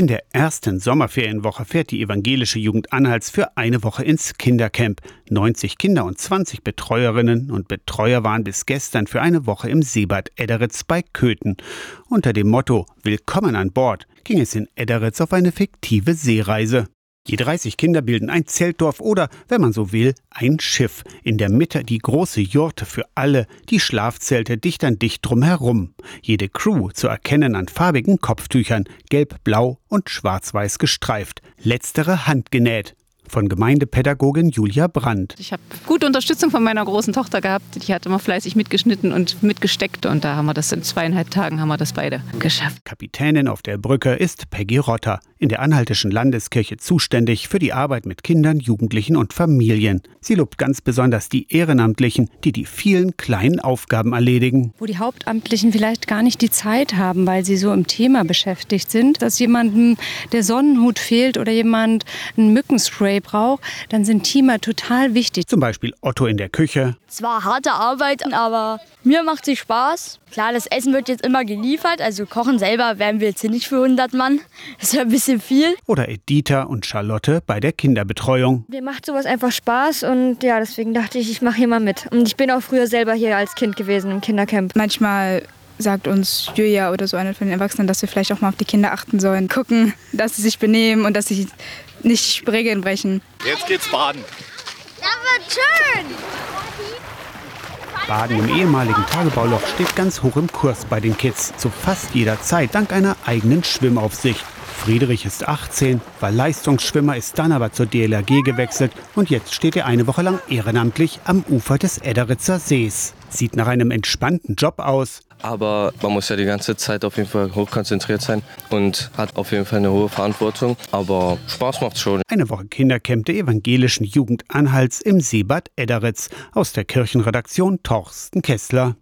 In der ersten Sommerferienwoche fährt die evangelische Jugend Anhalts für eine Woche ins Kindercamp. 90 Kinder und 20 Betreuerinnen und Betreuer waren bis gestern für eine Woche im Seebad Edderitz bei Köthen. Unter dem Motto Willkommen an Bord ging es in Edderitz auf eine fiktive Seereise. Die 30 Kinder bilden ein Zeltdorf oder, wenn man so will, ein Schiff. In der Mitte die große Jurte für alle, die Schlafzelte dicht an dicht drumherum. Jede Crew zu erkennen an farbigen Kopftüchern, gelb, blau und schwarz-weiß gestreift. Letztere handgenäht von Gemeindepädagogin Julia Brandt. Ich habe gute Unterstützung von meiner großen Tochter gehabt. Die hat immer fleißig mitgeschnitten und mitgesteckt und da haben wir das in zweieinhalb Tagen haben wir das beide geschafft. Kapitänin auf der Brücke ist Peggy Rotter, in der Anhaltischen Landeskirche zuständig für die Arbeit mit Kindern, Jugendlichen und Familien. Sie lobt ganz besonders die Ehrenamtlichen, die die vielen kleinen Aufgaben erledigen. Wo die Hauptamtlichen vielleicht gar nicht die Zeit haben, weil sie so im Thema beschäftigt sind, dass jemandem der Sonnenhut fehlt oder jemand ein Mückenspray braucht, dann sind Teamer total wichtig. Zum Beispiel Otto in der Küche. Es war harte Arbeit, aber mir macht es Spaß. Klar, das Essen wird jetzt immer geliefert, also kochen selber werden wir jetzt hier nicht für 100 Mann. Das ist ja ein bisschen viel. Oder Editha und Charlotte bei der Kinderbetreuung. Mir macht sowas einfach Spaß und ja, deswegen dachte ich, ich mache hier mal mit. Und ich bin auch früher selber hier als Kind gewesen im Kindercamp. Manchmal sagt uns Julia oder so einer von den Erwachsenen, dass wir vielleicht auch mal auf die Kinder achten sollen. Gucken, dass sie sich benehmen und dass sie nicht Regeln brechen. Jetzt geht's baden. Das wird schön! Baden im ehemaligen Tagebauloch steht ganz hoch im Kurs bei den Kids. Zu fast jeder Zeit dank einer eigenen Schwimmaufsicht. Friedrich ist 18, war Leistungsschwimmer, ist dann aber zur DLRG gewechselt und jetzt steht er eine Woche lang ehrenamtlich am Ufer des Edderitzer Sees. Sieht nach einem entspannten Job aus. Aber man muss ja die ganze Zeit auf jeden Fall hochkonzentriert sein und hat auf jeden Fall eine hohe Verantwortung. Aber Spaß macht schon. Eine Woche Kindercamp der evangelischen Jugend Anhalts im Seebad Edderitz aus der Kirchenredaktion Torsten Kessler.